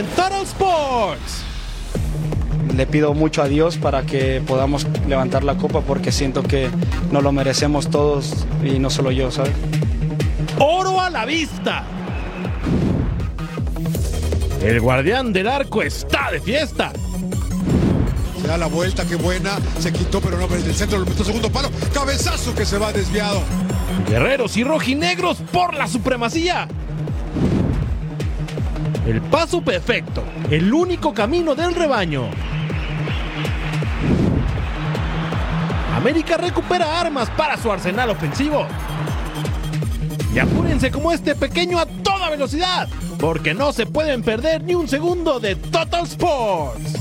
En Total Sports. Le pido mucho a Dios para que podamos levantar la copa porque siento que nos lo merecemos todos y no solo yo, ¿sabes? Oro a la vista. El guardián del arco está de fiesta. Se da la vuelta, qué buena. Se quitó, pero no desde el centro. Lo metió segundo palo. Cabezazo que se va desviado. Guerreros y rojinegros por la supremacía. El paso perfecto, el único camino del rebaño. América recupera armas para su arsenal ofensivo. Y apúrense como este pequeño a toda velocidad, porque no se pueden perder ni un segundo de Total Sports.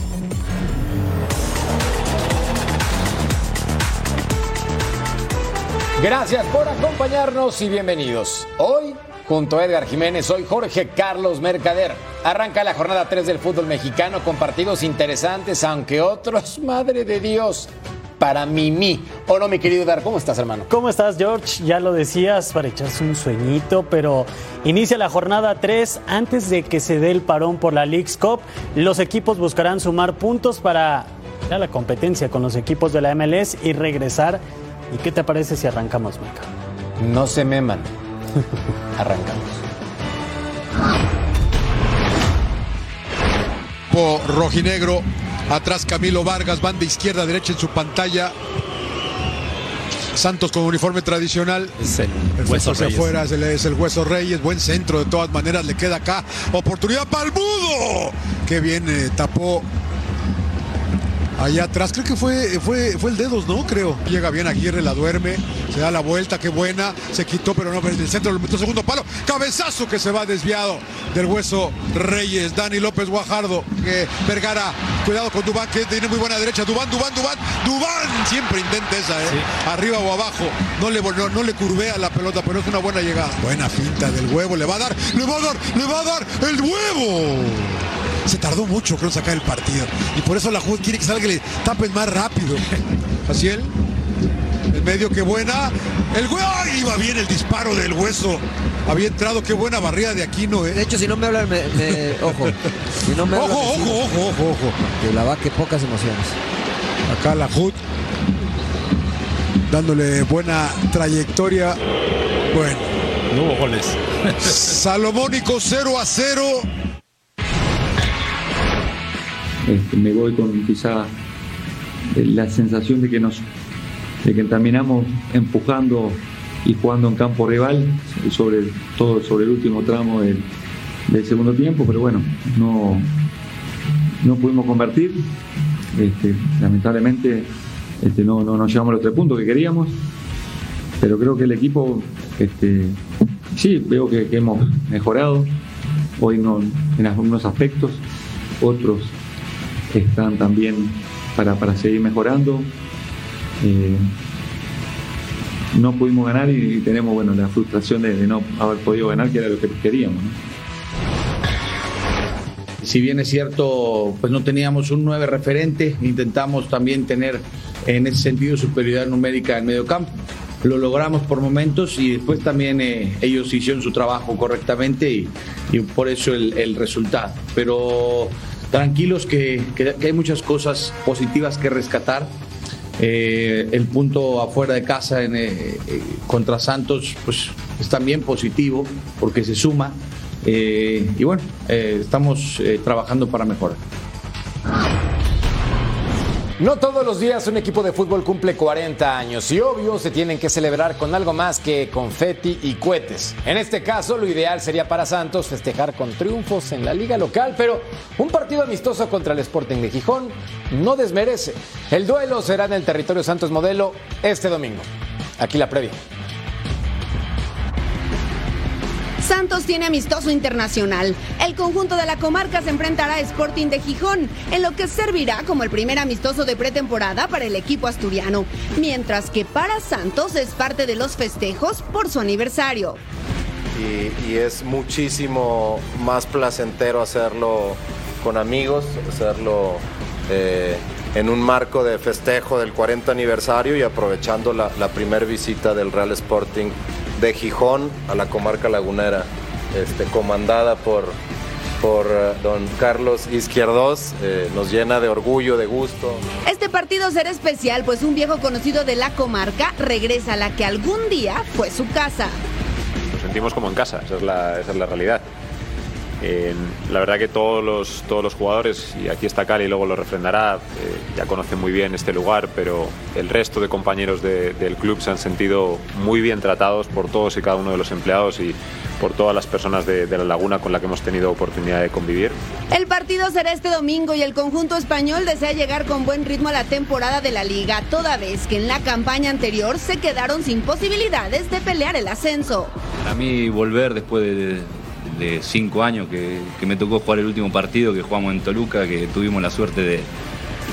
Gracias por acompañarnos y bienvenidos. Hoy, junto a Edgar Jiménez, soy Jorge Carlos Mercader. Arranca la jornada 3 del fútbol mexicano con partidos interesantes, aunque otros, madre de Dios, para Mimi. Hola, mi querido Edgar, ¿cómo estás, hermano? ¿Cómo estás, George? Ya lo decías para echarse un sueñito, pero inicia la jornada 3 antes de que se dé el parón por la League's Cup. Los equipos buscarán sumar puntos para la competencia con los equipos de la MLS y regresar. ¿Y qué te parece si arrancamos, Meca? No se meman. Arrancamos. Po rojinegro. Atrás Camilo Vargas, banda izquierda, derecha en su pantalla. Santos con uniforme tradicional. Es el El Hueso hacia Reyes. afuera, es el, es el hueso Reyes, buen centro de todas maneras, le queda acá. Oportunidad para el Mudo. Qué bien eh, tapó allá atrás. Creo que fue, fue, fue el dedos, ¿no? Creo. Llega bien Aguirre, la duerme, se da la vuelta, qué buena. Se quitó, pero no, desde el centro lo metió segundo palo. Cabezazo que se va desviado del hueso Reyes. Dani López Guajardo. que Vergara, cuidado con Dubán, que tiene muy buena derecha. Dubán, Dubán, Dubán, Dubán. Siempre intenta esa, ¿eh? Arriba o abajo. No le, no, no le curvea la pelota, pero es una buena llegada. Buena finta del huevo. Le va a dar, le va a dar, le va a dar el huevo. Se tardó mucho, creo, en sacar el partido. Y por eso la Juve quiere que salga y le tapen más rápido. Así él. El medio, qué buena. El. ¡Ay! Iba bien el disparo del hueso. Había entrado, qué buena barrida de Aquino, De ¿eh? hecho, si no me hablan, me, me- ojo. Si no me Ojo, hablan, ojo, sí, ojo, ojo, ojo. Que la va que pocas emociones. Acá la HUD. Dándole buena trayectoria. Bueno. No hubo goles. Salomónico 0 a 0. Este, me voy con quizá eh, la sensación de que nos de que terminamos empujando y jugando en campo rival sobre todo sobre el último tramo del, segundo tiempo pero bueno no no pudimos convertir. Este, lamentablemente este, no, no nos llevamos los tres puntos que queríamos pero creo que el equipo este, sí veo que, hemos mejorado. Hoy no, en algunos aspectos otros están también para, para seguir mejorando. Eh, no pudimos ganar y, tenemos bueno la frustración de, no haber podido ganar, que era lo que queríamos. Si bien es cierto, pues no teníamos un 9 referente, intentamos también tener en ese sentido superioridad numérica en medio campo. Lo logramos por momentos y después también eh, ellos hicieron su trabajo correctamente y, y por eso el, el resultado. Pero tranquilos que, que- hay muchas cosas positivas que rescatar. Eh, el punto afuera de casa en, eh, eh, contra Santos pues, es también positivo porque se suma. Eh, y bueno, estamos trabajando para mejorar. No todos los días un equipo de fútbol cumple 40 años y obvio se tienen que celebrar con algo más que confeti y cohetes. En este caso, lo ideal sería para Santos festejar con triunfos en la liga local, pero un partido amistoso contra el Sporting de Gijón no desmerece. El duelo será en el territorio Santos Modelo este domingo. Aquí la previa. Santos tiene amistoso internacional. El conjunto de la comarca se enfrentará a Sporting de Gijón, en lo que servirá como el primer amistoso de pretemporada para el equipo asturiano, mientras que para Santos es parte de los festejos por su aniversario. Y, es muchísimo más placentero hacerlo con amigos, hacerlo eh, en un marco de festejo del 40 aniversario y aprovechando la, la visita del Real Sporting de Gijón a la comarca lagunera, este, comandada por, por eh, don Carlos Izquierdos, eh, nos llena de orgullo, de gusto. Este partido será especial, pues un viejo conocido de la comarca regresa a la que algún día fue su casa. Nos sentimos como en casa, esa es la, esa es la realidad. La verdad que todos los, todos los jugadores, y aquí está Cali y luego lo refrendará, eh, ya conocen muy bien este lugar, pero el resto de compañeros del club se han sentido muy bien tratados por todos y cada uno de los empleados y por todas las personas de, de la laguna con la que hemos tenido oportunidad de convivir. El partido será este domingo y el conjunto español desea llegar con buen ritmo a la temporada de la liga, toda vez que en la campaña anterior se quedaron sin posibilidades de pelear el ascenso. A mí volver después de, de cinco años que, que, me tocó jugar el último partido que jugamos en Toluca, que tuvimos la suerte de,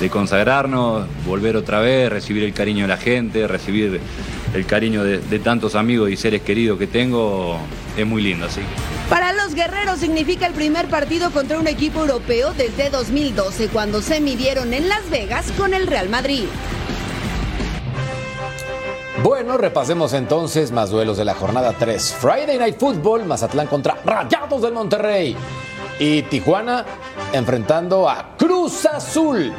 de, consagrarnos, volver otra vez, recibir el cariño de la gente, recibir el cariño de, de tantos amigos y seres queridos que tengo, es muy lindo, sí. Para los guerreros significa el primer partido contra un equipo europeo desde 2012, cuando se midieron en Las Vegas con el Real Madrid. Bueno, repasemos entonces más duelos de la jornada 3. Friday Night Football, Mazatlán contra Rayados del Monterrey. Y Tijuana enfrentando a Cruz Azul.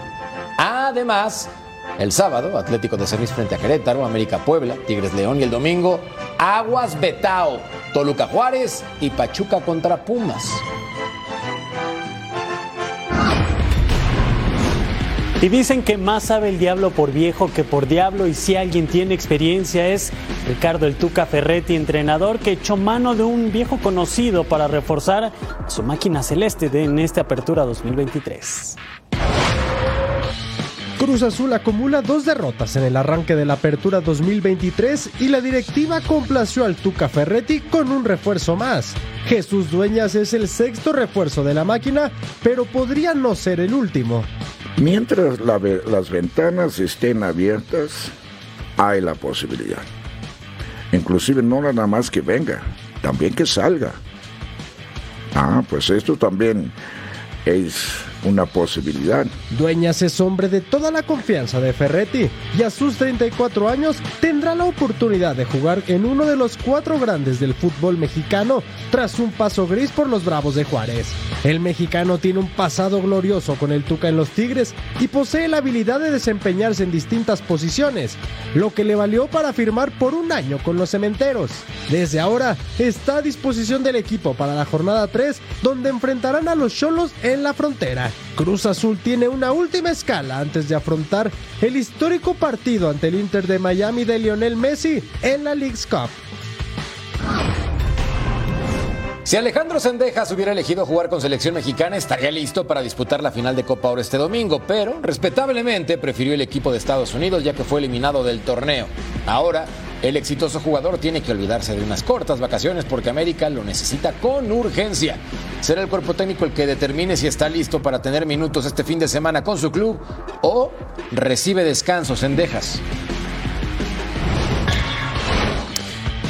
Además, el sábado, Atlético de San frente a Querétaro, América Puebla, Tigres León y el domingo, Aguas Betao, Toluca Juárez y Pachuca contra Pumas. Y dicen que más sabe el diablo por viejo que por diablo y si alguien tiene experiencia es Ricardo El Tuca Ferretti, entrenador que echó mano de un viejo conocido para reforzar su máquina celeste en esta apertura 2023. Cruz Azul acumula dos derrotas en el arranque de la apertura 2023 y la directiva complació al Tuca Ferretti con un refuerzo más. Jesús Dueñas es el sexto refuerzo de la máquina, pero podría no ser el último. Mientras la, las ventanas estén abiertas, hay la posibilidad. Inclusive no nada más que venga, también que salga. Ah, pues esto también es una posibilidad. Dueñas es hombre de toda la confianza de Ferretti y a sus 34 años tendrá la oportunidad de jugar en uno de los cuatro grandes del fútbol mexicano tras un paso gris por los Bravos de Juárez. El mexicano tiene un pasado glorioso con el Tuca en los Tigres y posee la habilidad de desempeñarse en distintas posiciones, lo que le valió para firmar por un año con los Cementeros. Desde ahora está a disposición del equipo para la jornada 3, donde enfrentarán a los Cholos en la frontera. Cruz Azul tiene una última escala antes de afrontar el histórico partido ante el Inter de Miami de Lionel Messi en la League's Cup. Si Alejandro Sendejas hubiera elegido jugar con selección mexicana, estaría listo para disputar la final de Copa Oro este domingo, pero respetablemente prefirió el equipo de Estados Unidos ya que fue eliminado del torneo. Ahora, el exitoso jugador tiene que olvidarse de unas cortas vacaciones porque América lo necesita con urgencia. Será el cuerpo técnico el que determine si está listo para tener minutos este fin de semana con su club o recibe descanso Sendejas.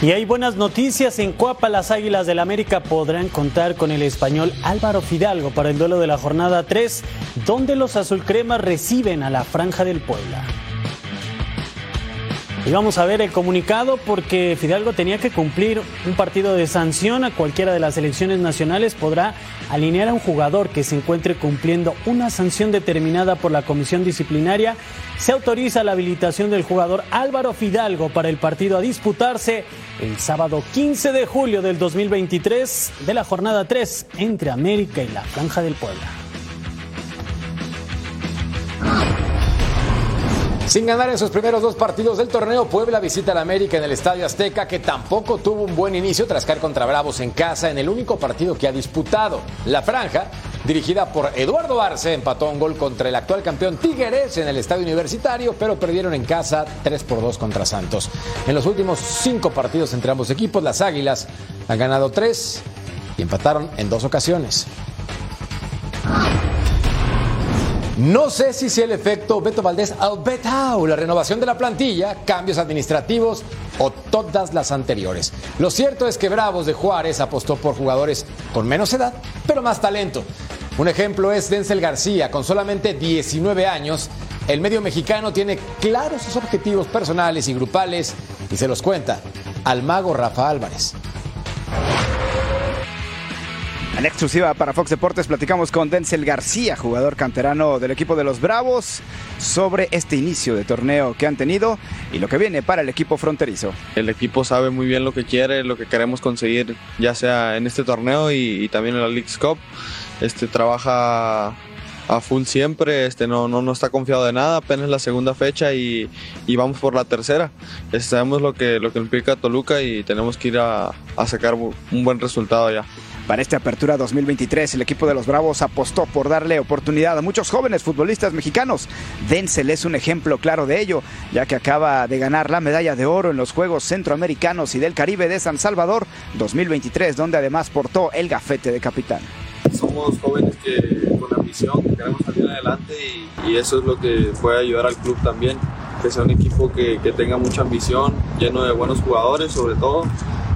Y hay buenas noticias. En Coapa, las Águilas del América podrán contar con el español Álvaro Fidalgo para el duelo de la jornada 3, donde los azulcremas reciben a la Franja del Puebla. Y vamos a ver el comunicado porque Fidalgo tenía que cumplir un partido de sanción a cualquiera de las elecciones nacionales. Podrá alinear a un jugador que se encuentre cumpliendo una sanción determinada por la comisión disciplinaria. Se autoriza la habilitación del jugador Álvaro Fidalgo para el partido a disputarse el sábado 15 de julio del 2023 de la jornada 3 entre América y la Franja del Puebla. Sin ganar en sus primeros dos partidos del torneo, Puebla visita al América en el Estadio Azteca, que tampoco tuvo un buen inicio tras caer contra Bravos en casa en el único partido que ha disputado. La franja, dirigida por Eduardo Arce, empató un gol contra el actual campeón Tigres en el Estadio Universitario, pero perdieron en casa 3 por 2 contra Santos. En los últimos cinco partidos entre ambos equipos, las Águilas han ganado tres y empataron en dos ocasiones. No sé si sea el efecto Beto Valdés al Betao, la renovación de la plantilla, cambios administrativos o todas las anteriores. Lo cierto es que Bravos de Juárez apostó por jugadores con menos edad, pero más talento. Un ejemplo es Denzel García, con solamente 19 años. El medio mexicano tiene claros sus objetivos personales y grupales y se los cuenta al mago Rafa Álvarez. En exclusiva para Fox Deportes platicamos con Denzel García, jugador canterano del equipo de los Bravos, sobre este inicio de torneo que han tenido y lo que viene para el equipo fronterizo. El equipo sabe muy bien lo que quiere, lo que queremos conseguir, ya sea en este torneo y, y también en la League's Cup. Este trabaja a full siempre, este no, no, no está confiado de nada, apenas la segunda fecha y, y vamos por la tercera. Este, sabemos lo que, lo que implica Toluca y tenemos que ir a, a sacar un buen resultado ya. Para esta apertura 2023, el equipo de los Bravos apostó por darle oportunidad a muchos jóvenes futbolistas mexicanos. Denzel es un ejemplo claro de ello, ya que acaba de ganar la medalla de oro en los Juegos Centroamericanos y del Caribe de San Salvador 2023, donde además portó el gafete de capitán. Somos jóvenes que con ambición, que queremos salir adelante y, eso es lo que puede ayudar al club también, que sea un equipo que tenga mucha ambición, lleno de buenos jugadores sobre todo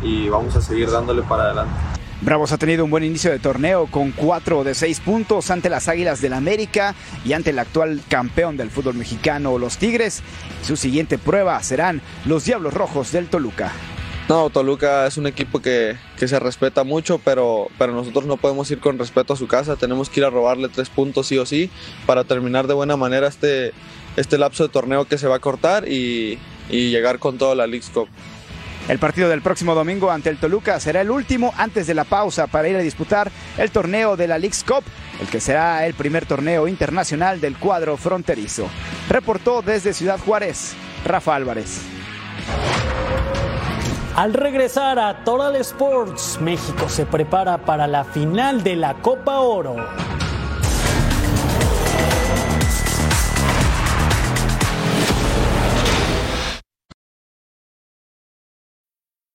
y vamos a seguir dándole para adelante. Bravos ha tenido un buen inicio de torneo con 4 de 6 puntos ante las Águilas del América y ante el actual campeón del fútbol mexicano, los Tigres. Su siguiente prueba serán los Diablos Rojos del Toluca. No, Toluca es un equipo que, que, se respeta mucho, pero, pero nosotros no podemos ir con respeto a su casa. Tenemos que ir a robarle tres puntos sí o sí para terminar de buena manera este, este lapso de torneo que se va a cortar y, llegar con toda la League Cup. El partido del próximo domingo ante el Toluca será el último antes de la pausa para ir a disputar el torneo de la League's Cup, el que será el primer torneo internacional del cuadro fronterizo. Reportó desde Ciudad Juárez, Rafa Álvarez. Al regresar a Total Sports, México se prepara para la final de la Copa Oro.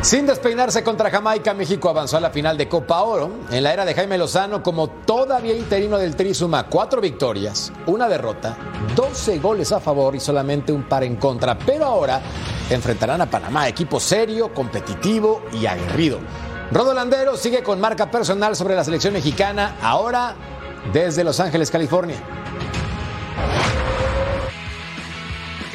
Sin despeinarse contra Jamaica, México avanzó a la final de Copa Oro. En la era de Jaime Lozano, como todavía interino del Tri, suma cuatro victorias, una derrota, 12 goles a favor y solamente un par en contra. Pero ahora enfrentarán a Panamá, equipo serio, competitivo y aguerrido. Rodolandero sigue con marca personal sobre la selección mexicana, ahora desde Los Ángeles, California.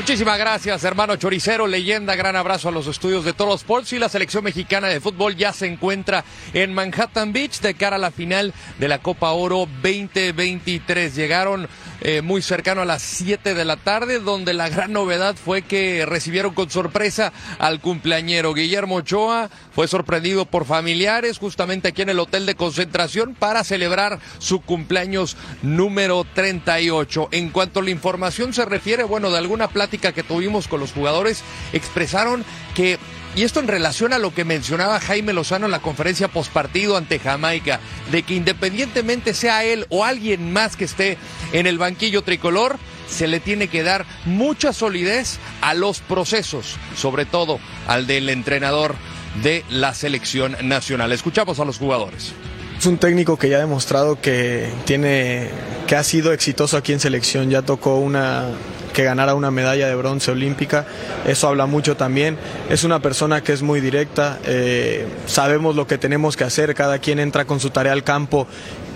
Muchísimas gracias, hermano Choricero, leyenda. Gran abrazo a los estudios de Toro Sports y la selección mexicana de fútbol ya se encuentra en Manhattan Beach de cara a la final de la Copa Oro 2023. Llegaron eh, muy cercano a las 7 de la tarde, donde la gran novedad fue que recibieron con sorpresa al cumpleañero Guillermo Ochoa. Fue sorprendido por familiares justamente aquí en el hotel de concentración para celebrar su cumpleaños número 38. En cuanto a la información se refiere, bueno, de alguna que tuvimos con los jugadores, expresaron que y esto en relación a lo que mencionaba Jaime Lozano en la conferencia postpartido ante Jamaica, de que independientemente sea él o alguien más que esté en el banquillo tricolor, se le tiene que dar mucha solidez a los procesos, sobre todo al del entrenador de la selección nacional. Escuchamos a los jugadores. Es un técnico que ya ha demostrado que tiene que ha sido exitoso aquí en selección, ya tocó una que ganara una medalla de bronce olímpica. Eso habla mucho también. Es una persona que es muy directa, eh, sabemos lo que tenemos que hacer, cada quien entra con su tarea al campo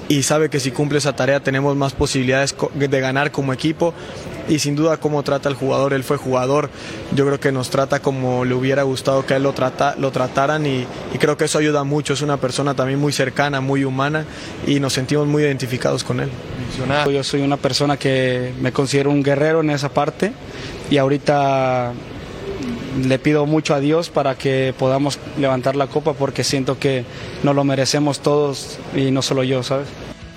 y sabe que si cumple esa tarea tenemos más posibilidades de ganar como equipo y sin duda cómo trata el jugador, él fue jugador, yo creo que nos trata como le hubiera gustado que a él lo, trata, lo trataran y, y, creo que eso ayuda mucho, es una persona también muy cercana, muy humana y nos sentimos muy identificados con él. Yo soy una persona que me considero un guerrero en esa parte y ahorita le pido mucho a Dios para que podamos levantar la copa porque siento que nos lo merecemos todos y no solo yo, ¿sabes?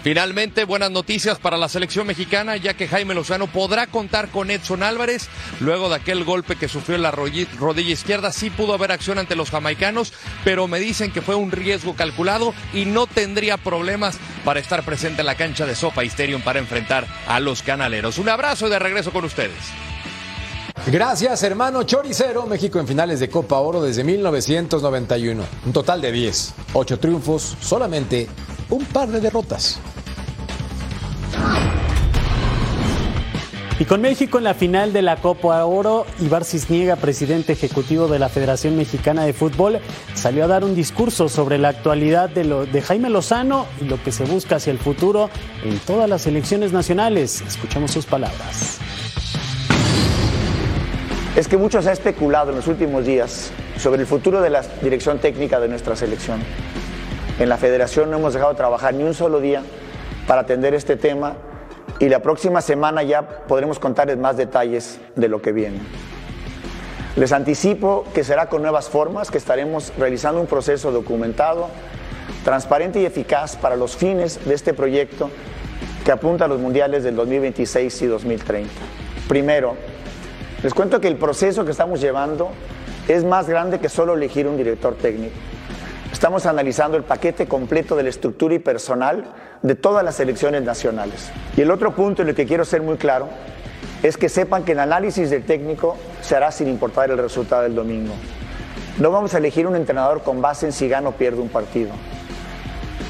Finalmente, buenas noticias para la selección mexicana, ya que Jaime Lozano podrá contar con Edson Álvarez. Luego de aquel golpe que sufrió en la rodilla izquierda, sí pudo haber acción ante los jamaicanos, pero me dicen que fue un riesgo calculado y no tendría problemas para estar presente en la cancha de Sofa Stadium para enfrentar a los canaleros. Un abrazo y de regreso con ustedes. Gracias, hermano Choricero. México en finales de Copa Oro desde 1991. Un total de 10. 8 triunfos, solamente un par de derrotas. Y con México en la final de la Copa Oro, Ibar Cisniega, presidente ejecutivo de la Federación Mexicana de Fútbol, salió a dar un discurso sobre la actualidad de, Jaime Lozano y lo que se busca hacia el futuro en todas las elecciones nacionales. Escuchamos sus palabras. Es que mucho se ha especulado en los últimos días sobre el futuro de la dirección técnica de nuestra selección. En la federación no hemos dejado de trabajar ni un solo día para atender este tema y la próxima semana ya podremos contarles más detalles de lo que viene. Les anticipo que será con nuevas formas, que estaremos realizando un proceso documentado, transparente y eficaz para los fines de este proyecto que apunta a los mundiales del 2026 y 2030. Primero, les cuento que el proceso que estamos llevando es más grande que solo elegir un director técnico. Estamos analizando el paquete completo de la estructura y personal de todas las elecciones nacionales. Y el otro punto en el que quiero ser muy claro es que sepan que el análisis del técnico se hará sin importar el resultado del domingo. No vamos a elegir un entrenador con base en si gana o pierde un partido.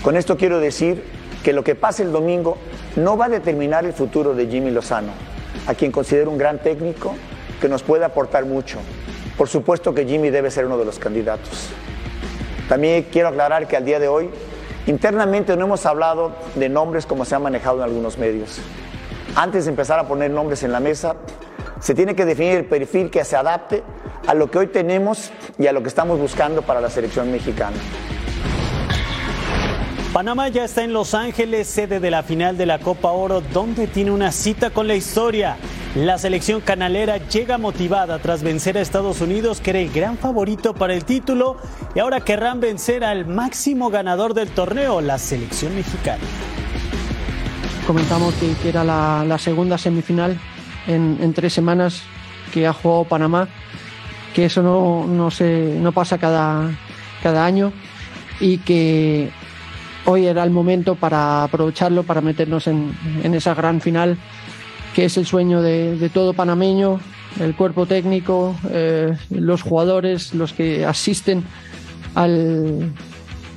Con esto quiero decir que lo que pase el domingo no va a determinar el futuro de Jimmy Lozano, a quien considero un gran técnico que nos puede aportar mucho. Por supuesto que Jimmy debe ser uno de los candidatos. También quiero aclarar que al día de hoy, internamente no hemos hablado de nombres como se ha manejado en algunos medios. Antes de empezar a poner nombres en la mesa, se tiene que definir el perfil que se adapte a lo que hoy tenemos y a lo que estamos buscando para la selección mexicana. Panamá ya está en Los Ángeles, sede de la final de la Copa Oro, donde tiene una cita con la historia. La selección canalera llega motivada tras vencer a Estados Unidos, que era el gran favorito para el título, y ahora querrán vencer al máximo ganador del torneo, la selección mexicana. Comentamos que, era la, la, segunda semifinal en, en, tres semanas que ha jugado Panamá, que eso no, no, se, no pasa cada, cada año y que hoy era el momento para aprovecharlo, para meternos en, en esa gran final que es el sueño de, de todo panameño, el cuerpo técnico, eh, los jugadores, los que asisten al,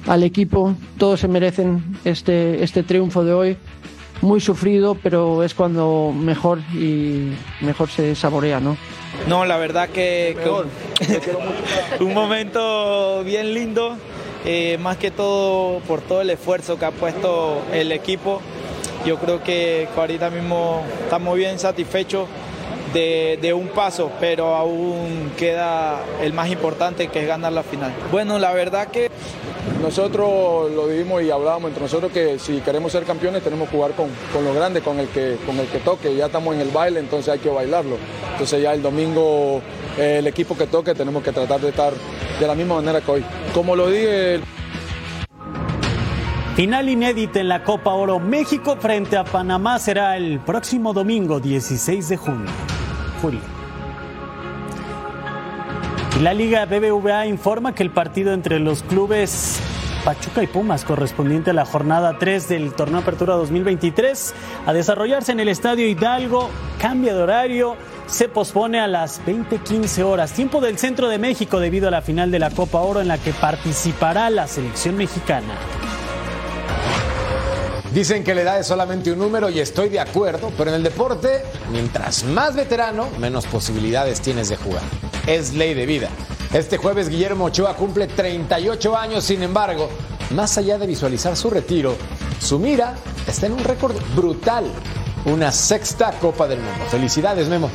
al, equipo, todos se merecen este, este triunfo de hoy. Muy sufrido, pero es cuando mejor y mejor se saborea, ¿no? No, la verdad que, que un momento bien lindo, eh, más que todo por todo el esfuerzo que ha puesto el equipo yo creo que ahorita mismo estamos bien satisfechos de, un paso, pero aún queda el más importante que es ganar la final. Bueno, la verdad que nosotros lo vivimos y hablábamos entre nosotros que si queremos ser campeones tenemos que jugar con, con lo grande, con el, que, con el que toque. Ya estamos en el baile, entonces hay que bailarlo. Entonces ya el domingo eh, el equipo que toque tenemos que tratar de estar de la misma manera que hoy. Como lo dije... Final inédita en la Copa Oro México frente a Panamá será el próximo domingo 16 de junio. Julio. La Liga BBVA informa que el partido entre los clubes Pachuca y Pumas correspondiente a la jornada 3 del torneo Apertura 2023 a desarrollarse en el Estadio Hidalgo cambia de horario se pospone a las 20:15 horas tiempo del centro de México debido a la final de la Copa Oro en la que participará la selección mexicana. Dicen que la edad es solamente un número y estoy de acuerdo, pero en el deporte, mientras más veterano, menos posibilidades tienes de jugar. Es ley de vida. Este jueves Guillermo Ochoa cumple 38 años, sin embargo, más allá de visualizar su retiro, su mira está en un récord brutal, una sexta Copa del Mundo. Felicidades, Memo.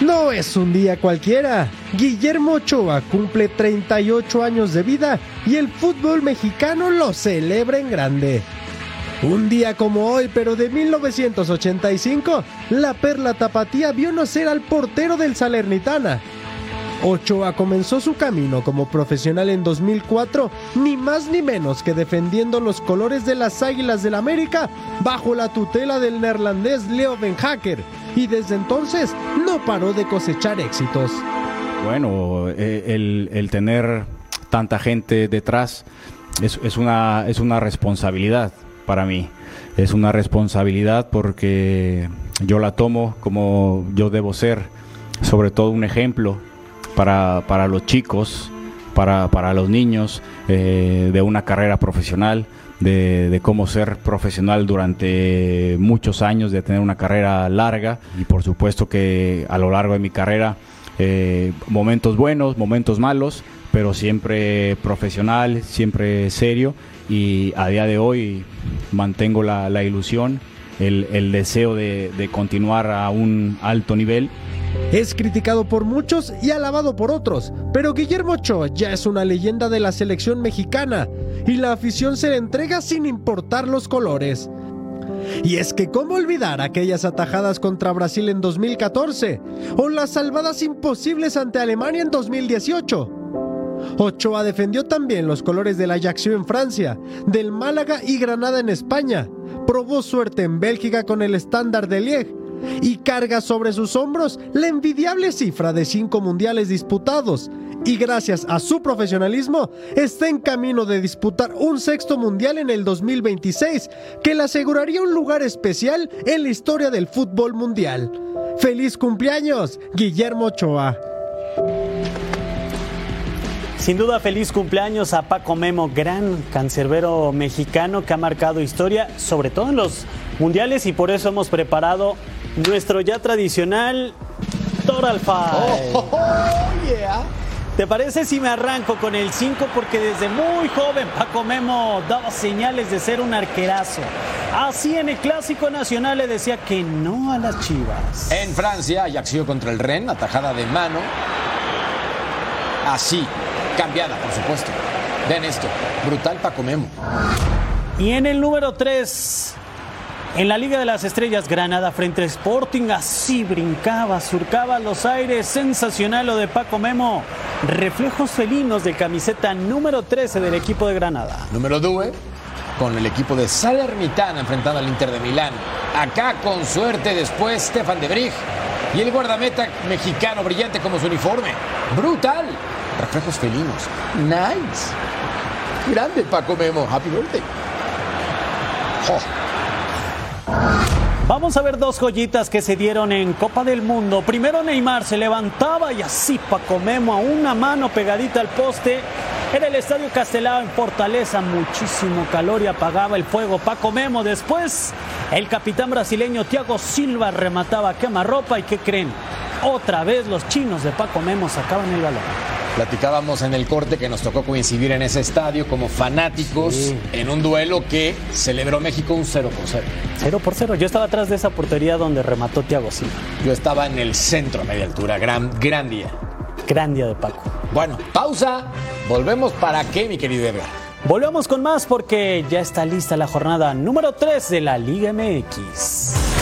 No es un día cualquiera. Guillermo Ochoa cumple 38 años de vida y el fútbol mexicano lo celebra en grande. Un día como hoy, pero de 1985, la Perla Tapatía vio nacer al portero del Salernitana. Ochoa comenzó su camino como profesional en 2004, ni más ni menos que defendiendo los colores de las Águilas del América bajo la tutela del neerlandés Leo Ben Hacker, y desde entonces no paró de cosechar éxitos. Bueno, eh, el, tener tanta gente detrás es una, es una responsabilidad para mí. Es una responsabilidad porque yo la tomo como yo debo ser, sobre todo un ejemplo para, para los chicos, para, para los niños eh, de una carrera profesional, de, de, cómo ser profesional durante muchos años, de tener una carrera larga y por supuesto que a lo largo de mi carrera eh, momentos buenos, momentos malos, pero siempre profesional, siempre serio y a día de hoy mantengo la, la ilusión, el, el deseo de, de continuar a un alto nivel. Es criticado por muchos y alabado por otros, pero Guillermo Ochoa ya es una leyenda de la selección mexicana y la afición se le entrega sin importar los colores. Y es que cómo olvidar aquellas atajadas contra Brasil en 2014 o las salvadas imposibles ante Alemania en 2018. Ochoa defendió también los colores del Ajaccio en Francia, del Málaga y Granada en España. Probó suerte en Bélgica con el estándar de Liege y carga sobre sus hombros la envidiable cifra de cinco mundiales disputados. Y gracias a su profesionalismo, está en camino de disputar un sexto mundial en el 2026, que le aseguraría un lugar especial en la historia del fútbol mundial. ¡Feliz cumpleaños, Guillermo Ochoa! Sin duda, feliz cumpleaños a Paco Memo, gran cancerbero mexicano que ha marcado historia, sobre todo en los mundiales, y por eso hemos preparado nuestro ya tradicional Total Five. Oh, oh, yeah. ¿Te parece si me arranco con el 5? Porque desde muy joven Paco Memo daba señales de ser un arquerazo. Así en el Clásico Nacional le decía que no a las chivas. En Francia, Ajaccio contra el Ren, atajada de mano. Así, cambiada, por supuesto. Ven esto, brutal Paco Memo. Y en el número 3, en la Liga de las Estrellas, Granada frente a Sporting, así brincaba, surcaba los aires, sensacional lo de Paco Memo. Reflejos felinos de camiseta número 13 del equipo de Granada. Número 2, con el equipo de Salernitana enfrentando al Inter de Milán. Acá con suerte después Stefan de Brig y el guardameta mexicano brillante como su uniforme. Brutal. Reflejos felinos. Nice. Grande Paco Memo. Happy birthday. Vamos a ver dos joyitas que se dieron en Copa del Mundo. Primero Neymar se levantaba y así Paco Memo a una mano pegadita al poste. Era el Estadio Castelao en Fortaleza, muchísimo calor y apagaba el fuego Paco Memo. Después, el capitán brasileño Thiago Silva remataba quemarropa y ¿qué creen? Otra vez los chinos de Paco Memo sacaban el balón. Platicábamos en el corte que nos tocó coincidir en ese estadio como fanáticos sí. en un duelo que celebró México un 0 por 0. 0 por 0. Yo estaba atrás de esa portería donde remató Thiago Silva. Yo estaba en el centro a media altura. Gran, gran día. Gran día de Paco. Bueno, pausa. Volvemos para qué, mi querido Edgar. Volvemos con más porque ya está lista la jornada número 3 de la Liga MX.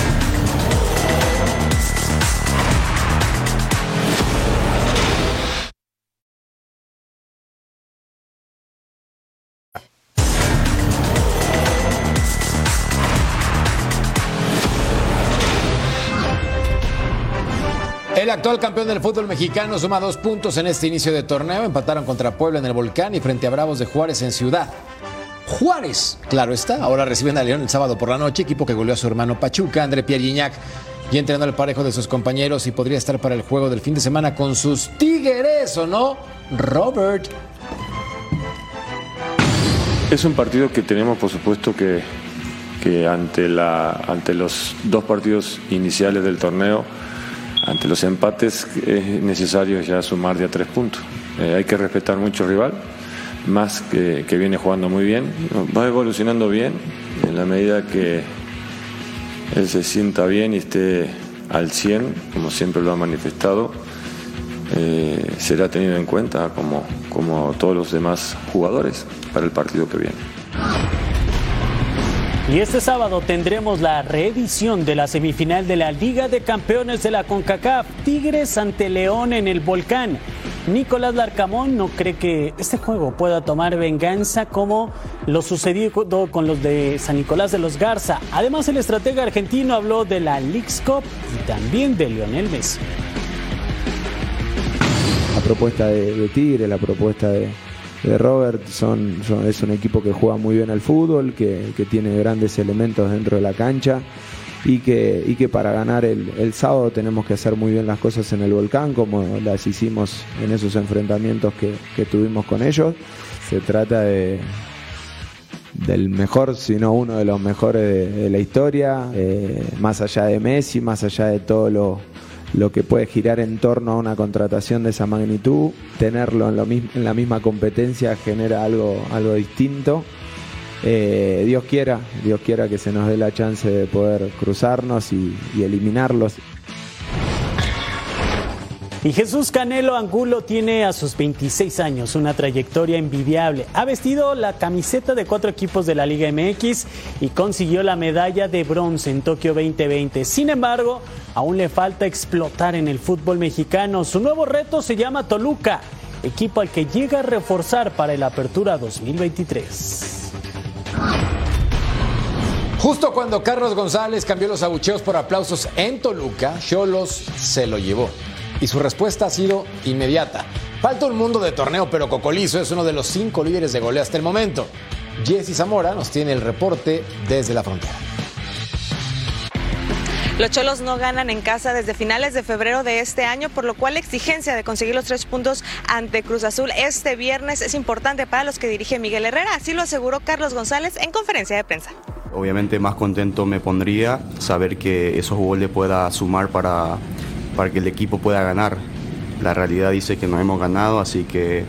El actual campeón del fútbol mexicano suma dos puntos en este inicio de torneo. Empataron contra Puebla en el Volcán y frente a Bravos de Juárez en Ciudad. Juárez, claro está, ahora reciben a León el sábado por la noche, equipo que goleó a su hermano Pachuca, André Pierre Guignac, y entrenando al parejo de sus compañeros y podría estar para el juego del fin de semana con sus Tigres, ¿o no? Robert. Es un partido que tenemos, por supuesto, que, ante los dos partidos iniciales del torneo, ante los empates, es necesario ya sumar ya tres puntos. Eh, hay que respetar mucho al rival, más que, que viene jugando muy bien. Va evolucionando bien en la medida que él se sienta bien y esté al 100, como siempre lo ha manifestado, eh, será tenido en cuenta como, como todos los demás jugadores para el partido que viene. Y este sábado tendremos la reedición de la semifinal de la Liga de Campeones de la CONCACAF, Tigres ante León en el Volcán. Nicolás Larcamón no cree que este juego pueda tomar venganza como lo sucedido con los de San Nicolás de los Garza. Además, el estratega argentino habló de la Leagues Cup y también de Lionel Messi. La propuesta de, de Tigre, la propuesta de, de Robert son, son- es un equipo que juega muy bien al fútbol, que, que tiene grandes elementos dentro de la cancha y que, y que para ganar el, el sábado tenemos que hacer muy bien las cosas en el volcán como las hicimos en esos enfrentamientos que, que tuvimos con ellos. Se trata de, del mejor, si no uno de los mejores de, la historia, eh, más allá de Messi, más allá de todo lo, lo que puede girar en torno a una contratación de esa magnitud, tenerlo en, lo en la misma competencia genera algo, algo distinto. Eh, Dios quiera, Dios quiera que se nos dé la chance de poder cruzarnos y eliminarlos. Y Jesús Canelo Angulo tiene a sus 26 años una trayectoria envidiable. Ha vestido la camiseta de cuatro equipos de la Liga MX y consiguió la medalla de bronce en Tokio 2020. Sin embargo, aún le falta explotar en el fútbol mexicano. Su nuevo reto se llama Toluca, equipo al que llega a reforzar para el Apertura 2023. Justo cuando Carlos González cambió los abucheos por aplausos en Toluca, Cholos se lo llevó. Y su respuesta ha sido inmediata. Falta un mundo de torneo, pero Cocolizo es uno de los cinco líderes de goleo hasta el momento. Jesse Zamora nos tiene el reporte desde la frontera. Los Cholos no ganan en casa desde finales de febrero de este año, por lo cual la exigencia de conseguir los tres puntos ante Cruz Azul este viernes es importante para los que dirige Miguel Herrera. Así lo aseguró Carlos González en conferencia de prensa. Obviamente más contento me pondría saber que esos goles le pueda sumar para, para que el equipo pueda ganar. La realidad dice que no hemos ganado, así que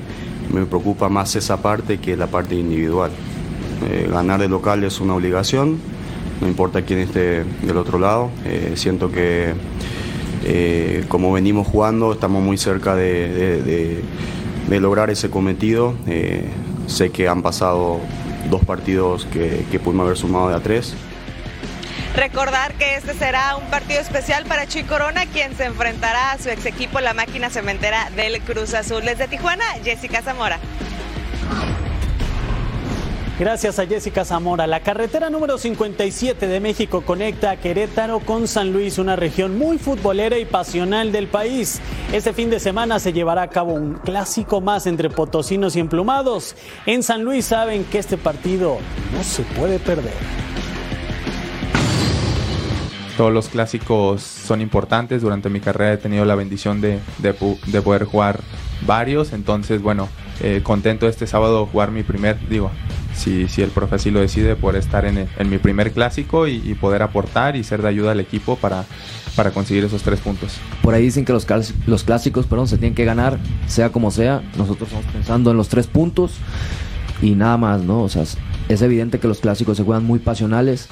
me preocupa más esa parte que la parte individual. Eh, ganar de local es una obligación, no importa quién esté del otro lado. Eh, siento que eh, como venimos jugando estamos muy cerca de, lograr ese cometido. Sé que han pasado dos partidos que, que pudimos haber sumado de a tres. Recordar que este será un partido especial para Chuy Corona, quien se enfrentará a su ex equipo, la máquina cementera del Cruz Azul. Desde Tijuana, Jessica Zamora. Gracias a Jessica Zamora. La carretera número 57 de México conecta a Querétaro con San Luis, una región muy futbolera y pasional del país. Este fin de semana se llevará a cabo un clásico más entre potosinos y emplumados. En San Luis saben que este partido no se puede perder. Todos los clásicos son importantes. Durante mi carrera he tenido la bendición de, de poder jugar varios. Entonces, bueno, eh, contento este sábado jugar mi primer, digo, si, si el profe así lo decide, por estar en, en mi primer clásico y, y poder aportar y ser de ayuda al equipo para, para conseguir esos tres puntos. Por ahí dicen que los, los clásicos perdón, se tienen que ganar, sea como sea. Nosotros estamos pensando en los tres puntos y nada más, ¿no? O sea, es- evidente que los clásicos se juegan muy pasionales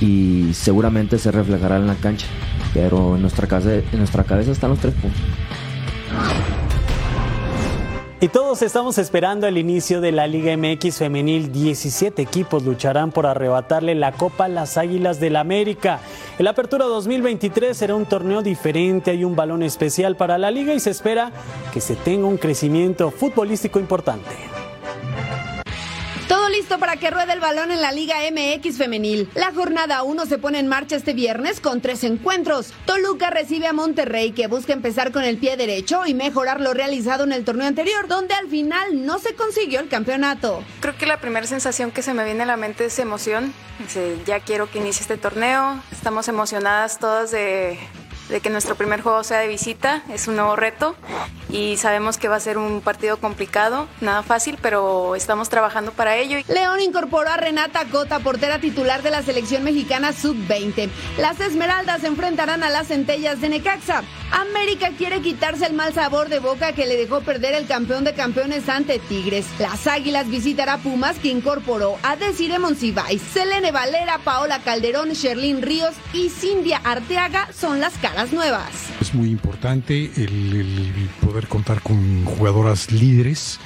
y seguramente se reflejará en la cancha. Pero en nuestra, casa, en nuestra cabeza están los tres puntos. Y todos estamos esperando el inicio de la Liga MX femenil. 17 equipos lucharán por arrebatarle la Copa a las Águilas del América. El Apertura 2023 será un torneo diferente, hay un balón especial para la liga y se espera que se tenga un crecimiento futbolístico importante. Para que ruede el balón en la Liga MX femenil. La jornada 1 se pone en marcha este viernes con tres encuentros. Toluca recibe a Monterrey que busca empezar con el pie derecho y mejorar lo realizado en el torneo anterior, donde al final no se consiguió el campeonato. Creo que la primera sensación que se me viene a la mente es emoción. Ya quiero que inicie este torneo. Estamos emocionadas todas de, de que nuestro primer juego sea de visita, es un nuevo reto y sabemos que va a ser un partido complicado, nada fácil, pero estamos trabajando para ello. León incorporó a Renata Cota, portera titular de la selección mexicana sub-20. Las Esmeraldas enfrentarán a las Centellas de Necaxa. América quiere quitarse el mal sabor de boca que le dejó perder el campeón de campeones ante Tigres. Las Águilas visitará Pumas, que incorporó a Desire Monsiváis, Selene Valera, Paola Calderón, Sherlyn Ríos y Cindia Arteaga son las caras nuevas. Es muy importante el, el poder contar con jugadoras líderes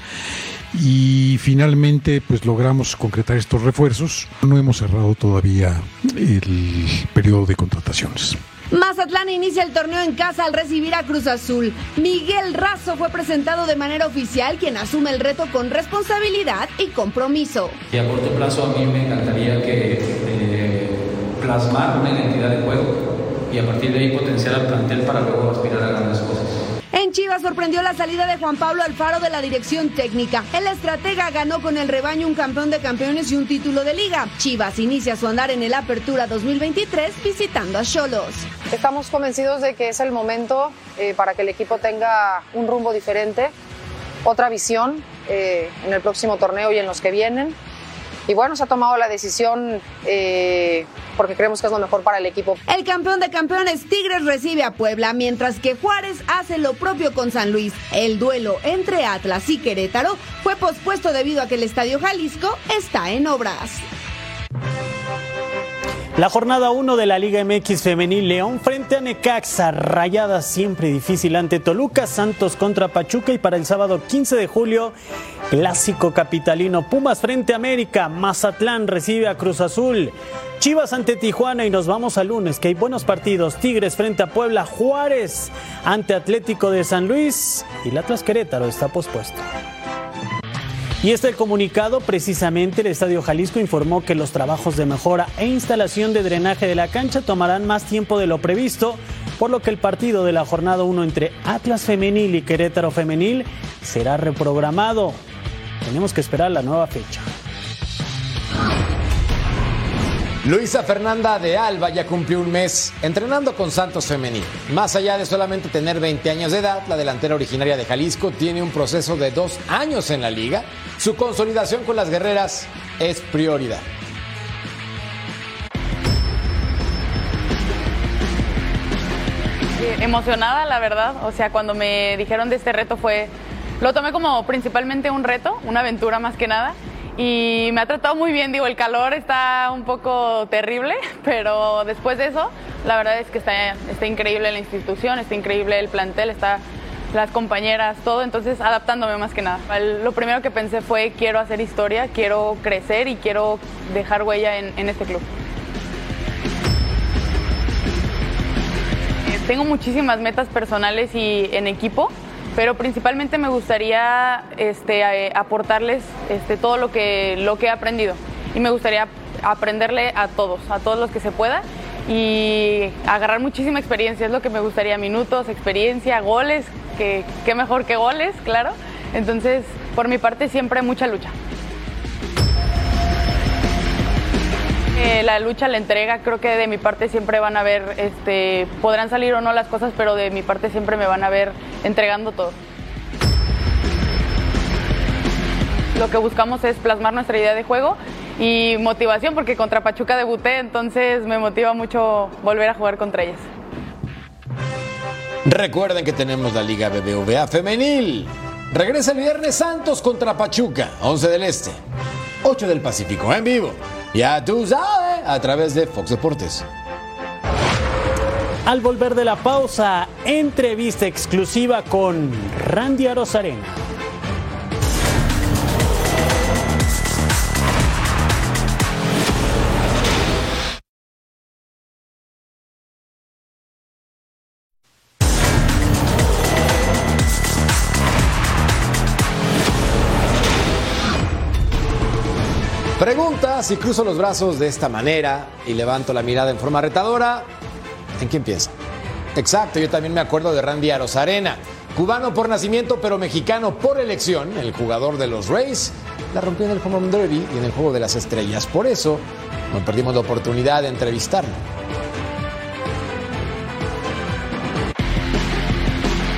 y finalmente pues logramos concretar estos refuerzos. No hemos cerrado todavía el periodo de contrataciones. Mazatlán inicia el torneo en casa al recibir a Cruz Azul. Miguel Razo fue presentado de manera oficial, quien asume el reto con responsabilidad y compromiso. Y a corto plazo a mí me encantaría que eh, plasmar una identidad de juego y a partir de ahí potenciar al plantel para luego aspirar a grandes cosas. En Chivas sorprendió la salida de Juan Pablo Alfaro de la dirección técnica. El estratega ganó con el rebaño un campeón de campeones y un título de liga. Chivas inicia su andar en el Apertura 2023 visitando a Cholos. Estamos convencidos de que es el momento eh, para que el equipo tenga un rumbo diferente, otra visión eh, en el próximo torneo y en los que vienen. Y bueno, se ha tomado la decisión eh, porque creemos que es lo mejor para el equipo. El campeón de campeones Tigres recibe a Puebla, mientras que Juárez hace lo propio con San Luis. El duelo entre Atlas y Querétaro fue pospuesto debido a que el Estadio Jalisco está en obras. La jornada 1 de la Liga MX Femenil León frente a Necaxa, rayada siempre difícil ante Toluca, Santos contra Pachuca y para el sábado 15 de julio, clásico capitalino Pumas frente a América, Mazatlán recibe a Cruz Azul, Chivas ante Tijuana y nos vamos al lunes que hay buenos partidos, Tigres frente a Puebla, Juárez ante Atlético de San Luis y Atlas Querétaro está pospuesto. Y este comunicado, precisamente el Estadio Jalisco informó que los trabajos de mejora e instalación de drenaje de la cancha tomarán más tiempo de lo previsto, por lo que el partido de la jornada 1 entre Atlas Femenil y Querétaro Femenil será reprogramado. Tenemos que esperar la nueva fecha. Luisa Fernanda de Alba ya cumplió un mes entrenando con Santos Femenil. Más allá de solamente tener 20 años de edad, la delantera originaria de Jalisco tiene un proceso de dos años en la liga. Su consolidación con las guerreras es prioridad. Emocionada, la verdad. O sea, cuando me dijeron de este reto fue, lo tomé como principalmente un reto, una aventura más que nada y me ha tratado muy bien, digo, el calor está un poco terrible, pero después de eso, la verdad es que está, está increíble la institución, está increíble el plantel, está las compañeras, todo, entonces adaptándome más que nada. Lo primero que pensé fue quiero hacer historia, quiero crecer y quiero dejar huella en, en este club. Eh, Tengo muchísimas metas personales y en equipo, pero principalmente me gustaría este, eh, aportarles este, todo lo que, lo que he aprendido y me gustaría aprenderle a todos, a todos los que se pueda y agarrar muchísima experiencia, es lo que me gustaría, minutos, experiencia, goles, que qué mejor que goles, claro. Entonces, por mi parte, siempre mucha lucha. Eh, la lucha, la entrega, creo que de mi parte siempre van a ver, este, podrán salir o no las cosas, pero de mi parte siempre me van a ver entregando todo. Lo que buscamos es plasmar nuestra idea de juego y motivación, porque contra Pachuca debuté, entonces me motiva mucho volver a jugar contra ellas. Recuerden que tenemos la Liga BBVA Femenil. Regresa el Viernes Santos contra Pachuca, 11 del Este, 8 del Pacífico en vivo. Ya tú sabes, a través de Fox Deportes. Al volver de la pausa, entrevista exclusiva con Randy Arozarena. Si cruzo los brazos de esta manera y levanto la mirada en forma retadora, ¿en quién piensa? Exacto, yo también me acuerdo de Randy Arozarena, cubano por nacimiento pero mexicano por elección, el jugador de los Rays, la rompió en el Home Run Derby y en el Juego de las Estrellas. Por eso, no perdimos la oportunidad de entrevistarlo.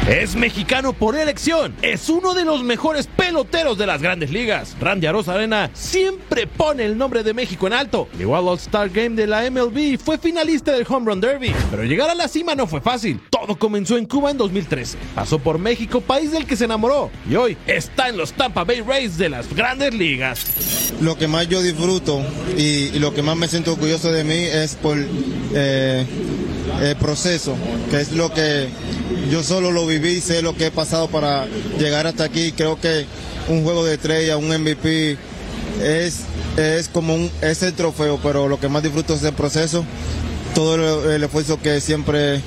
Es mexicano por elección. Es uno de los mejores peloteros de las grandes ligas. Randy Arena siempre pone el nombre de México en alto. Llegó al All-Star Game de la MLB y fue finalista del Home Run Derby. Pero llegar a la cima no fue fácil. Todo comenzó en Cuba en 2013. Pasó por México, país del que se enamoró. Y hoy está en los Tampa Bay Rays de las grandes ligas. Lo que más yo disfruto y, lo que más me siento orgulloso de mí es por eh, el proceso, que es lo que yo solo lo viví, sé lo que he pasado para llegar hasta aquí. Creo que un juego de estrella, un MVP, es, es como un, es el trofeo, pero lo que más disfruto es el proceso, todo el esfuerzo que siempre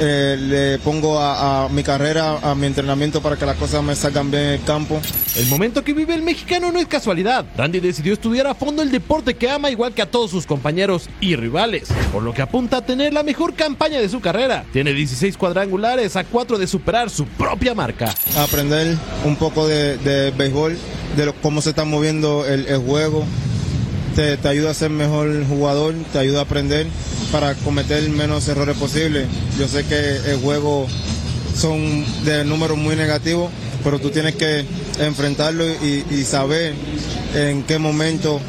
eh, le pongo a, mi carrera, a mi entrenamiento para que las cosas me salgan bien en el campo. El momento que vive el mexicano no es casualidad. Randy decidió estudiar a fondo el deporte que ama igual que a todos sus compañeros y rivales, por lo que apunta a tener la mejor campaña de su carrera. Tiene 16 cuadrangulares a 4 de superar su propia marca. Aprender un poco de, béisbol, de cómo se está moviendo el, juego, te, ayuda a ser mejor jugador, te ayuda a aprender para cometer menos errores posibles. Yo sé que el juego son de números muy negativos, pero tú tienes que enfrentarlo y, saber en qué momento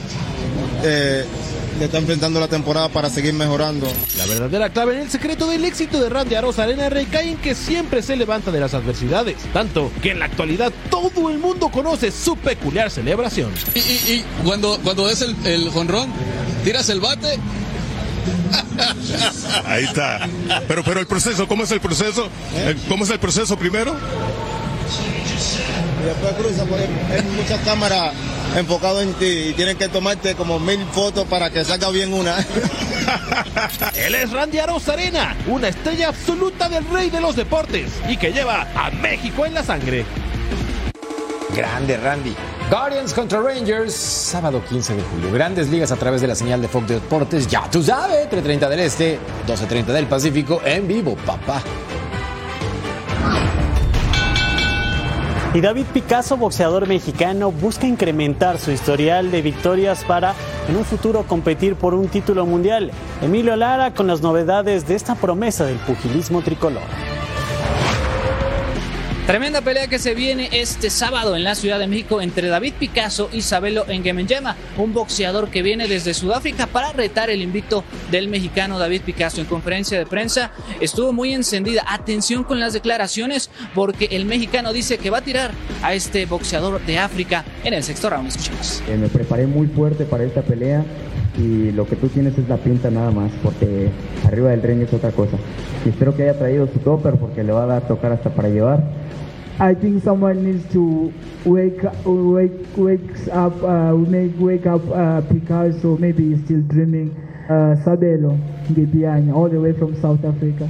eh, te está enfrentando la temporada para seguir mejorando. La verdadera clave en el secreto del éxito de Randy Arosa Arena recae en que siempre se levanta de las adversidades, tanto que en la actualidad todo el mundo conoce su peculiar celebración. Y, cuando, cuando es el, el jonrón, tiras el bate Ahí está. Pero, pero el proceso, ¿cómo es el proceso? ¿Eh? ¿Cómo es el proceso primero? Y después cruza, porque hay muchas cámaras enfocadas en ti y tienen que tomarte como mil fotos para que salga bien una. Él es Randy Arena, una estrella absoluta del rey de los deportes y que lleva a México en la sangre. Grande Randy. Guardians contra Rangers, sábado 15 de julio. Grandes ligas a través de la señal de Fox Deportes. Ya tú sabes, 3.30 del Este, 12.30 del Pacífico, en vivo, papá. Y David Picasso, boxeador mexicano, busca incrementar su historial de victorias para en un futuro competir por un título mundial. Emilio Lara con las novedades de esta promesa del pugilismo tricolor. Tremenda pelea que se viene este sábado en la Ciudad de México entre David Picasso y Sabelo Engemenyama, un boxeador que viene desde Sudáfrica para retar el invicto del mexicano David Picasso. En conferencia de prensa estuvo muy encendida. Atención con las declaraciones porque el mexicano dice que va a tirar a este boxeador de África en el sexto round. Eh, me preparé muy fuerte para esta pelea y lo que tú tienes es la pinta nada más, porque arriba del ring es otra cosa. Y espero que haya traído su topper porque le va a dar tocar hasta para llevar. I think someone needs to wake wake wakes up uh, make wake up uh, Picasso. Maybe he's still dreaming. Uh, Sabelo Gibiani, all the way from South Africa.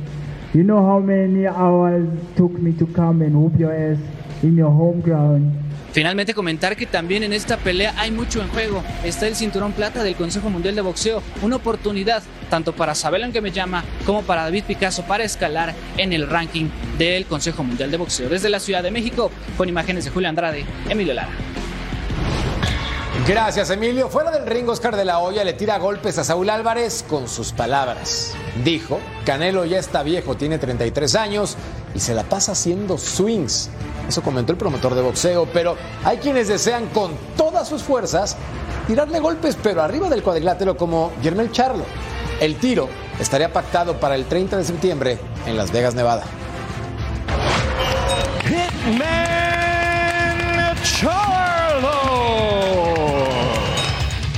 You know how many hours took me to come and whoop your ass in your home ground. Finalmente comentar que también en esta pelea hay mucho en juego. Está el cinturón plata del Consejo Mundial de Boxeo, una oportunidad tanto para Sabela que me llama como para David Picasso para escalar en el ranking del Consejo Mundial de Boxeo. Desde la Ciudad de México, con imágenes de Julio Andrade, Emilio Lara. Gracias, Emilio. Fuera del ring, Oscar de la Hoya le tira golpes a Saúl Álvarez con sus palabras. Dijo, Canelo ya está viejo, tiene 33 años y se la pasa haciendo swings. Eso comentó el promotor de boxeo, pero hay quienes desean con todas sus fuerzas tirarle golpes, pero arriba del cuadrilátero como Germel Charlo. El tiro estaría pactado para el 30 de septiembre en Las Vegas, Nevada.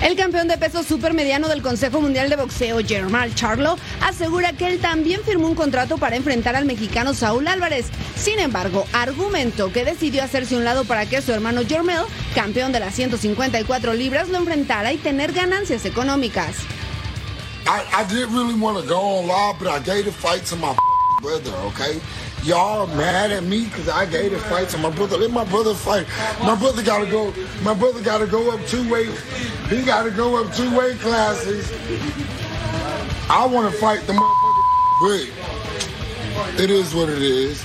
El campeón de peso supermediano del Consejo Mundial de Boxeo, Germán Charlo, asegura que él también firmó un contrato para enfrentar al mexicano Saúl Álvarez. Sin embargo, argumentó que decidió hacerse un lado para que su hermano Jermel, campeón de las 154 libras, lo enfrentara y tener ganancias económicas. I, didn't really want to go on live, but I gave fight to my brother, okay? Y'all mad at me because I gave the fight to my brother. Let my brother fight. My brother got to go. My brother got to go up two weight. He got to go up two weight classes. I want to fight the motherfucker, but it is what it is.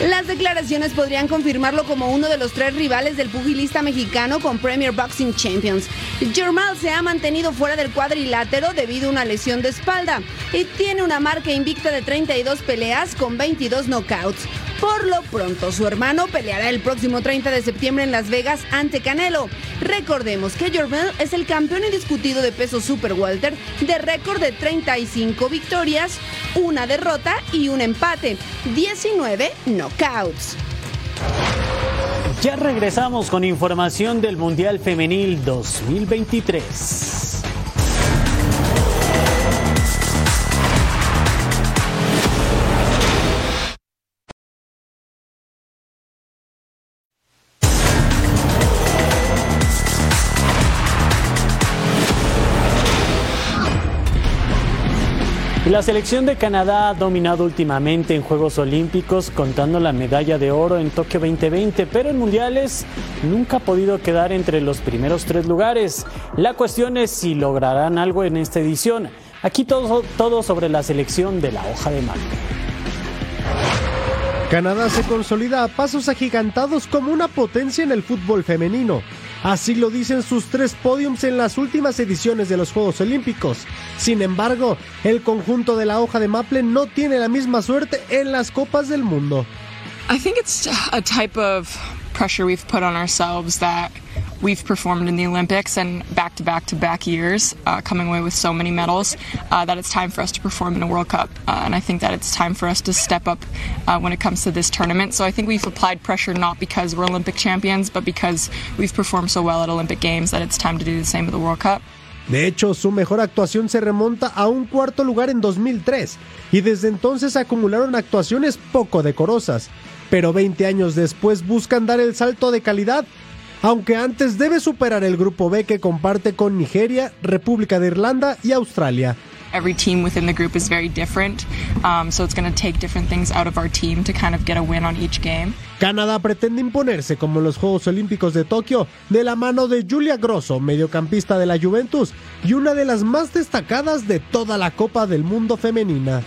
Las declaraciones podrían confirmarlo como uno de los tres rivales del pugilista mexicano con Premier Boxing Champions. Jermal se ha mantenido fuera del cuadrilátero debido a una lesión de espalda y tiene una marca invicta de 32 peleas con 22 knockouts. Por lo pronto, su hermano peleará el próximo 30 de septiembre en Las Vegas ante Canelo. Recordemos que Jormel es el campeón indiscutido de peso super welter de récord de 35 victorias, una derrota y un empate, 19 knockouts. Ya regresamos con información del Mundial Femenil 2023. La selección de Canadá ha dominado últimamente en Juegos Olímpicos, contando la medalla de oro en Tokio 2020, pero en mundiales nunca ha podido quedar entre los primeros tres lugares. La cuestión es si lograrán algo en esta edición. Aquí todo, sobre la selección de la hoja de mar. Canadá se consolida a pasos agigantados como una potencia en el fútbol femenino. Así lo dicen sus tres podiums en las últimas ediciones de los Juegos Olímpicos. Sin embargo, el conjunto de la hoja de Maple no tiene la misma suerte en las Copas del Mundo. I think it's a type of pressure we've put on ourselves that we've performed in the Olympics and back to back to back years, uh, coming away with so many medals, uh, that it's time for us to perform in a World Cup. Uh, and I think that it's time for us to step up uh, when it comes to this tournament. So I think we've applied pressure not because we're Olympic champions, but because we've performed so well at Olympic Games that it's time to do the same at the World Cup. De hecho, su mejor actuación se remonta a un cuarto lugar en 2003 y desde entonces acumularon actuaciones poco decorosas, pero 20 años después buscan dar el salto de calidad aunque antes debe superar el grupo B que comparte con Nigeria, República de Irlanda y Australia. Every team within the group is very different, um, so it's going to take different things out of our team to kind of get a win on each game. Canadá pretende imponerse como los Juegos Olímpicos de Tokio de la mano de Julia Grosso, mediocampista de la Juventus y una de las más destacadas de toda la Copa del Mundo femenina.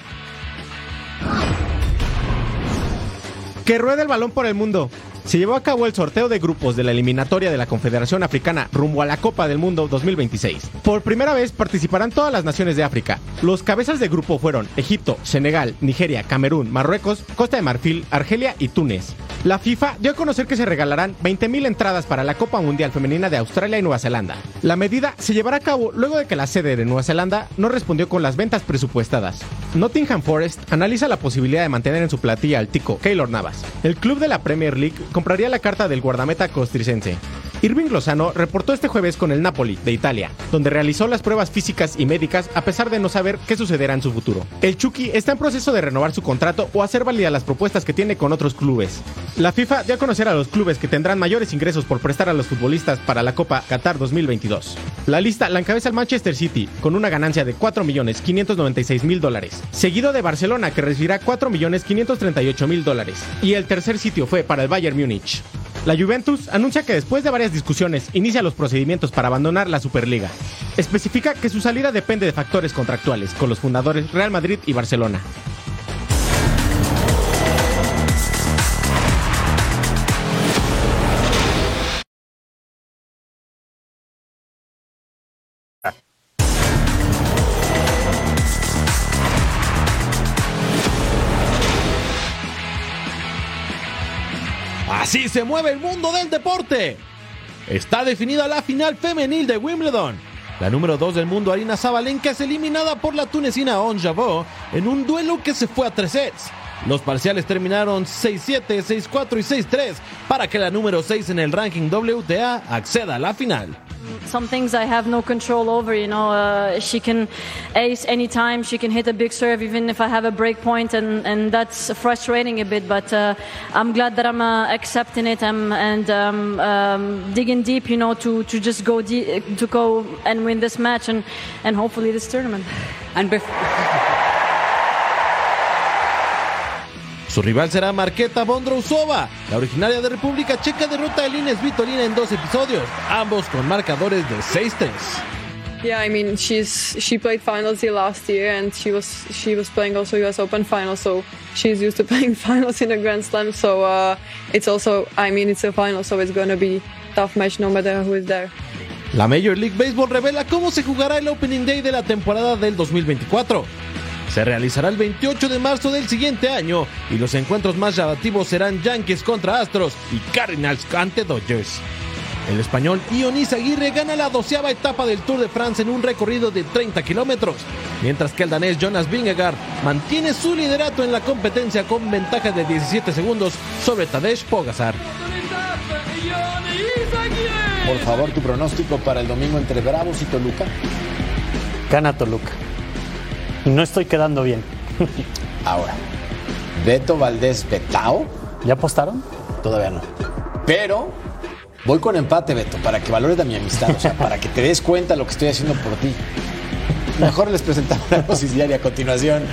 Que ruede el balón por el mundo. Se llevó a cabo el sorteo de grupos de la eliminatoria de la Confederación Africana rumbo a la Copa del Mundo 2026. Por primera vez participarán todas las naciones de África. Los cabezas de grupo fueron Egipto, Senegal, Nigeria, Camerún, Marruecos, Costa de Marfil, Argelia y Túnez. La FIFA dio a conocer que se regalarán 20.000 entradas para la Copa Mundial Femenina de Australia y Nueva Zelanda. La medida se llevará a cabo luego de que la sede de Nueva Zelanda no respondió con las ventas presupuestadas. Nottingham Forest analiza la posibilidad de mantener en su platilla al tico Keylor Navas. El club de la Premier League compraría la carta del guardameta costricense. Irving Lozano reportó este jueves con el Napoli, de Italia, donde realizó las pruebas físicas y médicas a pesar de no saber qué sucederá en su futuro. El Chucky está en proceso de renovar su contrato o hacer válida las propuestas que tiene con otros clubes. La FIFA dio a conocer a los clubes que tendrán mayores ingresos por prestar a los futbolistas para la Copa Qatar 2022. La lista la encabeza el Manchester City, con una ganancia de 4.596.000 dólares, seguido de Barcelona, que recibirá 4.538.000 dólares, y el tercer sitio fue para el Bayern Múnich. La Juventus anuncia que después de varias discusiones inicia los procedimientos para abandonar la Superliga. Especifica que su salida depende de factores contractuales con los fundadores Real Madrid y Barcelona. Así se mueve el mundo del deporte. Está definida la final femenil de Wimbledon. La número 2 del mundo, Arina Zabalenka, es eliminada por la tunecina On Jabot en un duelo que se fue a tres sets. Los parciales terminaron 6-7, 6-4 y 6-3 para que la número 6 en el ranking WTA acceda a la final. Some things I have no control over. You know, uh, she can ace anytime. She can hit a big serve, even if I have a break point, and, and that's frustrating a bit. But uh, I'm glad that I'm uh, accepting it I'm, and um, um, digging deep. You know, to, to just go de- to go and win this match and and hopefully this tournament. And before. Su rival será Marketa Bondrousova. La originaria de República Checa derrota a Elines Vitolina en dos episodios, ambos con marcadores de 6-3. Yeah, I mean she's she played finals here last year and she was she was playing also US Open finals, so she's used to playing finals in a Grand Slam. So uh, it's also I mean it's a final, so it's gonna be tough match no matter who is there. La Major League Baseball revela cómo se jugará el Opening Day de la temporada del 2024. Se realizará el 28 de marzo del siguiente año y los encuentros más llamativos serán Yankees contra Astros y Cardinals ante Dodgers. El español Ionis Aguirre gana la doceava etapa del Tour de France en un recorrido de 30 kilómetros, mientras que el danés Jonas Vingegaard mantiene su liderato en la competencia con ventaja de 17 segundos sobre Tadej Pogacar. Por favor, tu pronóstico para el domingo entre Bravos y Toluca. Gana Toluca. Y no estoy quedando bien. Ahora, Beto Valdés Betao. ¿Ya apostaron? Todavía no. Pero voy con empate, Beto, para que valores de mi amistad, o sea, para que te des cuenta de lo que estoy haciendo por ti. Mejor les presentamos la dosis diaria a continuación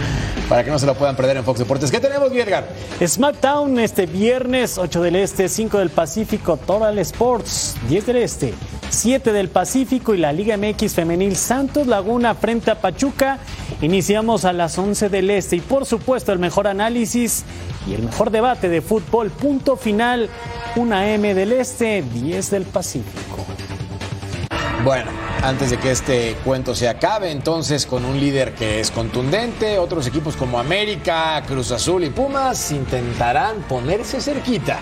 para que no se lo puedan perder en Fox Deportes. ¿Qué tenemos, Edgar? SmackDown este viernes, 8 del Este, 5 del Pacífico, Total Sports, 10 del Este, 7 del Pacífico y la Liga MX Femenil Santos Laguna frente a Pachuca. Iniciamos a las 11 del Este y por supuesto el mejor análisis y el mejor debate de fútbol. Punto final, 1 M del Este, 10 del Pacífico. Bueno, antes de que este cuento se acabe, entonces con un líder que es contundente, otros equipos como América, Cruz Azul y Pumas intentarán ponerse cerquita.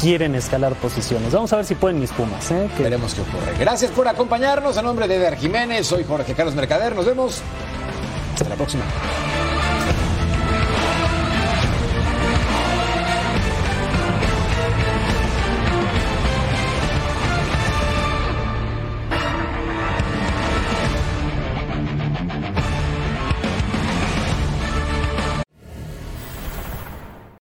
Quieren escalar posiciones. Vamos a ver si pueden mis Pumas. ¿eh? Veremos qué ocurre. Gracias por acompañarnos. A nombre de Eder Jiménez, soy Jorge Carlos Mercader. Nos vemos. Hasta la próxima.